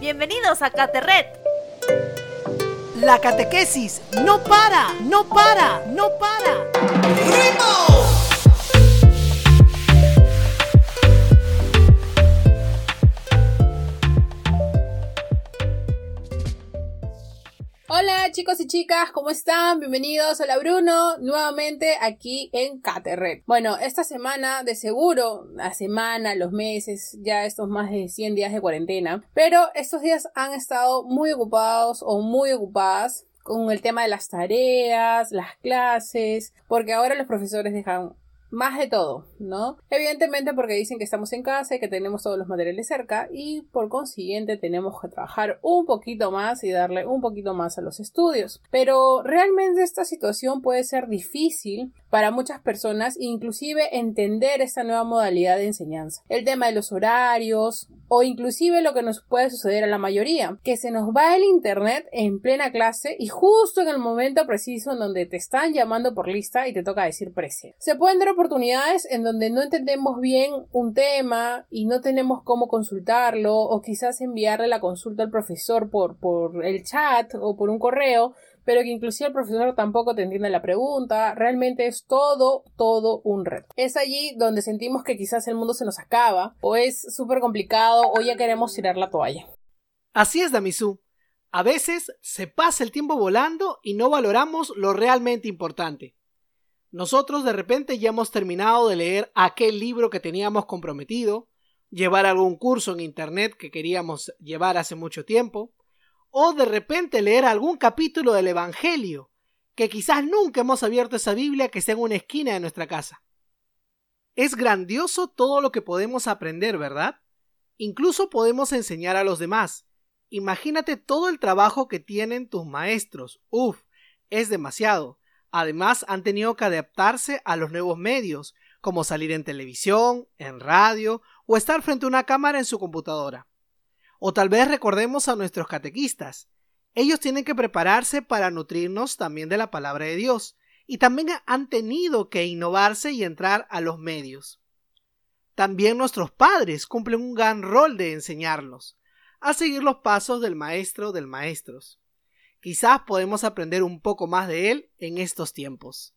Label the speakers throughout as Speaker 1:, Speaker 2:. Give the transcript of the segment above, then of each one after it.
Speaker 1: Bienvenidos a Caterret.
Speaker 2: La catequesis no para, no para, no para.
Speaker 3: Hola chicos y chicas, ¿cómo están? Bienvenidos. Hola Bruno, nuevamente aquí en Caterret. Bueno, esta semana de seguro, la semana, los meses, ya estos más de 100 días de cuarentena, pero estos días han estado muy ocupados o muy ocupadas con el tema de las tareas, las clases, porque ahora los profesores dejan más de todo, ¿no? Evidentemente porque dicen que estamos en casa y que tenemos todos los materiales cerca y por consiguiente tenemos que trabajar un poquito más y darle un poquito más a los estudios. Pero realmente esta situación puede ser difícil para muchas personas, inclusive entender esta nueva modalidad de enseñanza. El tema de los horarios o inclusive lo que nos puede suceder a la mayoría, que se nos va el internet en plena clase y justo en el momento preciso en donde te están llamando por lista y te toca decir precio. Se pueden dar oportunidades en donde no entendemos bien un tema y no tenemos cómo consultarlo o quizás enviarle la consulta al profesor por, por el chat o por un correo pero que inclusive el profesor tampoco te entiende la pregunta. Realmente es todo, todo un reto. Es allí donde sentimos que quizás el mundo se nos acaba, o es súper complicado, o ya queremos tirar la toalla.
Speaker 2: Así es, Damisú. A veces se pasa el tiempo volando y no valoramos lo realmente importante. Nosotros de repente ya hemos terminado de leer aquel libro que teníamos comprometido, llevar algún curso en Internet que queríamos llevar hace mucho tiempo, o de repente leer algún capítulo del Evangelio, que quizás nunca hemos abierto esa Biblia que está en una esquina de nuestra casa. Es grandioso todo lo que podemos aprender, ¿verdad? Incluso podemos enseñar a los demás. Imagínate todo el trabajo que tienen tus maestros. Uf, es demasiado. Además, han tenido que adaptarse a los nuevos medios, como salir en televisión, en radio o estar frente a una cámara en su computadora. O tal vez recordemos a nuestros catequistas. Ellos tienen que prepararse para nutrirnos también de la palabra de Dios, y también han tenido que innovarse y entrar a los medios. También nuestros padres cumplen un gran rol de enseñarlos, a seguir los pasos del maestro del maestros. Quizás podemos aprender un poco más de él en estos tiempos.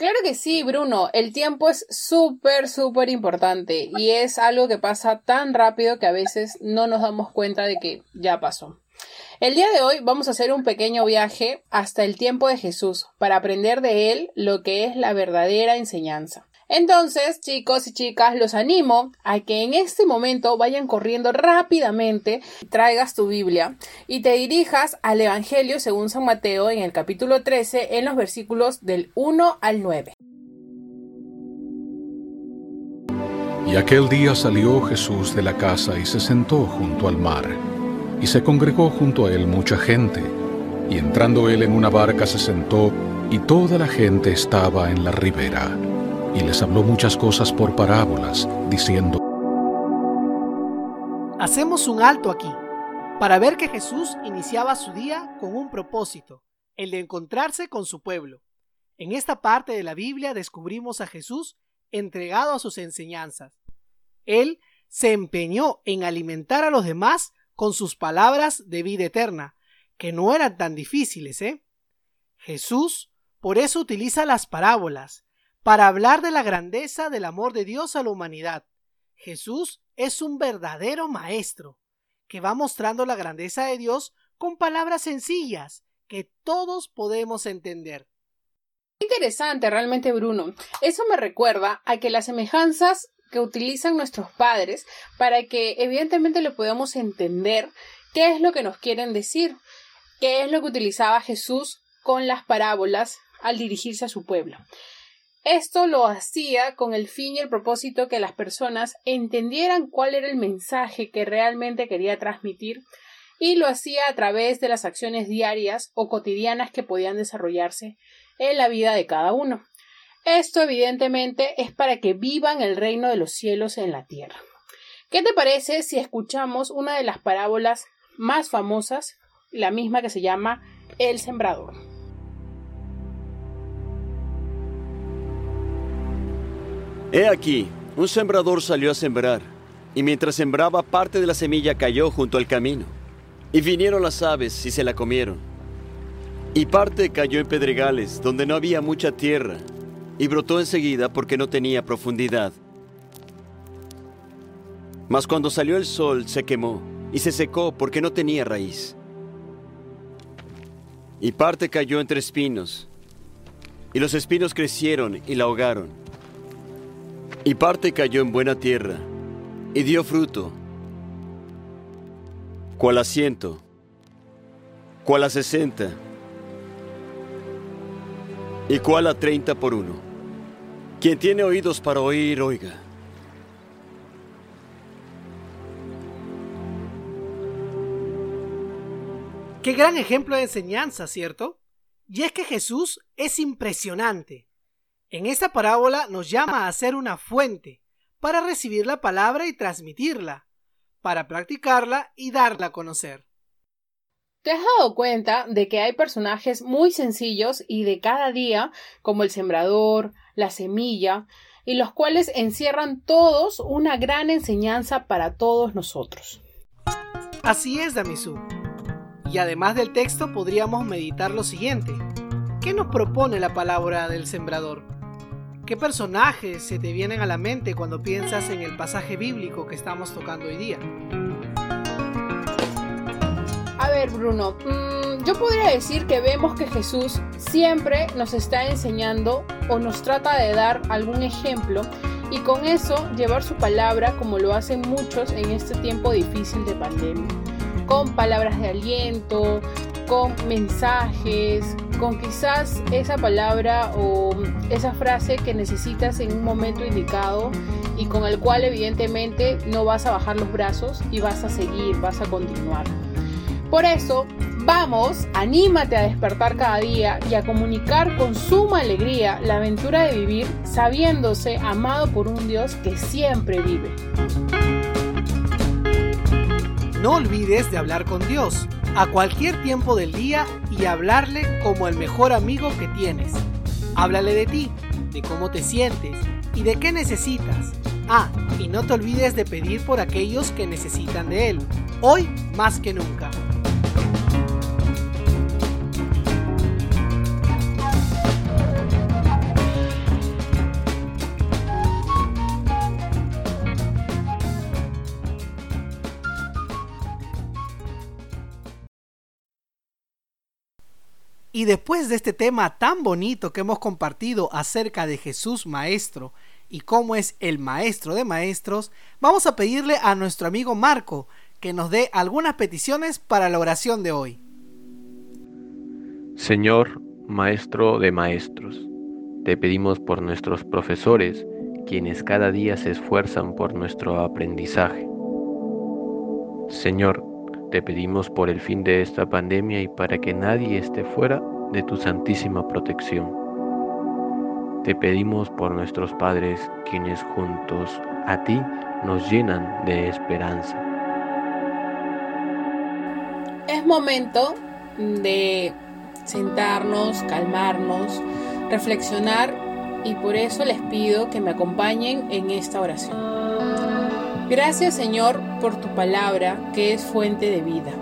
Speaker 3: Claro que sí, Bruno. El tiempo es súper, súper importante y es algo que pasa tan rápido que a veces no nos damos cuenta de que ya pasó. El día de hoy vamos a hacer un pequeño viaje hasta el tiempo de Jesús para aprender de él lo que es la verdadera enseñanza. Entonces, chicos y chicas, los animo a que en este momento vayan corriendo rápidamente, traigas tu Biblia y te dirijas al Evangelio según San Mateo en el capítulo 13 en los versículos del 1 al 9.
Speaker 4: Y aquel día salió Jesús de la casa y se sentó junto al mar, y se congregó junto a él mucha gente, y entrando él en una barca se sentó, y toda la gente estaba en la ribera y les habló muchas cosas por parábolas, diciendo,
Speaker 2: Hacemos un alto aquí, para ver que Jesús iniciaba su día con un propósito, el de encontrarse con su pueblo. En esta parte de la Biblia descubrimos a Jesús entregado a sus enseñanzas. Él se empeñó en alimentar a los demás con sus palabras de vida eterna, que no eran tan difíciles, ¿eh? Jesús por eso utiliza las parábolas, para hablar de la grandeza del amor de Dios a la humanidad. Jesús es un verdadero maestro, que va mostrando la grandeza de Dios con palabras sencillas que todos podemos entender.
Speaker 3: Interesante realmente, Bruno. Eso me recuerda a que las semejanzas que utilizan nuestros padres para que evidentemente lo podamos entender qué es lo que nos quieren decir, qué es lo que utilizaba Jesús con las parábolas al dirigirse a su pueblo. Esto lo hacía con el fin y el propósito que las personas entendieran cuál era el mensaje que realmente quería transmitir y lo hacía a través de las acciones diarias o cotidianas que podían desarrollarse en la vida de cada uno. Esto evidentemente es para que vivan el reino de los cielos en la tierra. ¿Qué te parece si escuchamos una de las parábolas más famosas, la misma que se llama El Sembrador?
Speaker 5: He aquí, un sembrador salió a sembrar.
Speaker 1: y mientras sembraba parte de la semilla cayó junto al camino. Y vinieron las aves y se la comieron. Y parte cayó en pedregales, donde no había mucha tierra, y brotó enseguida porque no tenía profundidad. Mas cuando salió el sol se quemó y se secó porque no tenía raíz. Y parte cayó entre espinos, y los espinos crecieron y la ahogaron. Y parte cayó en buena tierra, y dio fruto, cual a ciento, cual a sesenta, y cual a treinta por uno. Quien tiene oídos para oír, oiga.
Speaker 2: Qué gran ejemplo de enseñanza, ¿cierto? Y es que Jesús es impresionante. En esta parábola nos llama a ser una fuente para recibir la palabra y transmitirla, para practicarla y darla a conocer.
Speaker 3: ¿Te has dado cuenta de que hay personajes muy sencillos y de cada día, como el sembrador, la semilla, y los cuales encierran todos una gran enseñanza para todos nosotros?
Speaker 2: Así es, Damisú. Y además del texto podríamos meditar lo siguiente. ¿Qué nos propone la palabra del sembrador? ¿Qué personajes se te vienen a la mente cuando piensas en el pasaje bíblico que estamos tocando hoy día?
Speaker 3: A ver, Bruno, mmm, yo podría decir que vemos que Jesús siempre nos está enseñando o nos trata de dar algún ejemplo y con eso llevar su palabra como lo hacen muchos en este tiempo difícil de pandemia con palabras de aliento, con mensajes, con quizás esa palabra o esa frase que necesitas en un momento indicado y con el cual evidentemente no vas a bajar los brazos y vas a seguir, vas a continuar. Por eso, vamos, anímate a despertar cada día y a comunicar con suma alegría la aventura de vivir sabiéndose amado por un Dios que siempre vive.
Speaker 2: No olvides de hablar con Dios a cualquier tiempo del día y hablarle como el mejor amigo que tienes. Háblale de ti, de cómo te sientes y de qué necesitas. Ah, y no te olvides de pedir por aquellos que necesitan de Él, hoy más que nunca. Y después de este tema tan bonito que hemos compartido acerca de Jesús Maestro y cómo es el Maestro de Maestros, vamos a pedirle a nuestro amigo Marco que nos dé algunas peticiones para la oración de hoy.
Speaker 5: Señor, Maestro de Maestros, te pedimos por nuestros profesores, quienes cada día se esfuerzan por nuestro aprendizaje. Señor, te pedimos por el fin de esta pandemia y para que nadie esté fuera de tu santísima protección. Te pedimos por nuestros padres quienes juntos a ti nos llenan de esperanza.
Speaker 3: Es momento de sentarnos, calmarnos, reflexionar y por eso les pido que me acompañen en esta oración. Gracias Señor por tu palabra que es fuente de vida.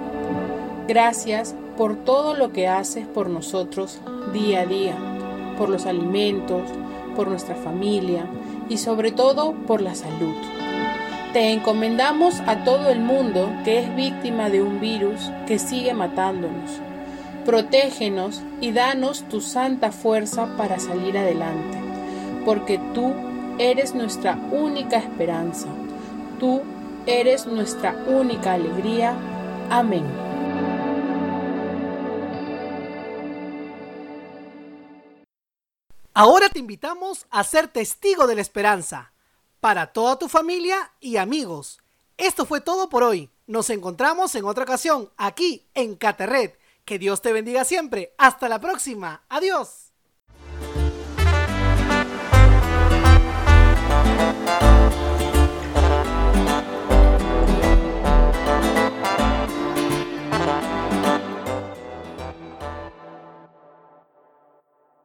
Speaker 3: Gracias por todo lo que haces por nosotros día a día, por los alimentos, por nuestra familia y sobre todo por la salud. Te encomendamos a todo el mundo que es víctima de un virus que sigue matándonos. Protégenos y danos tu santa fuerza para salir adelante, porque tú eres nuestra única esperanza. Tú eres nuestra única alegría. Amén.
Speaker 2: Ahora te invitamos a ser testigo de la esperanza para toda tu familia y amigos. Esto fue todo por hoy. Nos encontramos en otra ocasión aquí en Caterret. Que Dios te bendiga siempre. Hasta la próxima. Adiós.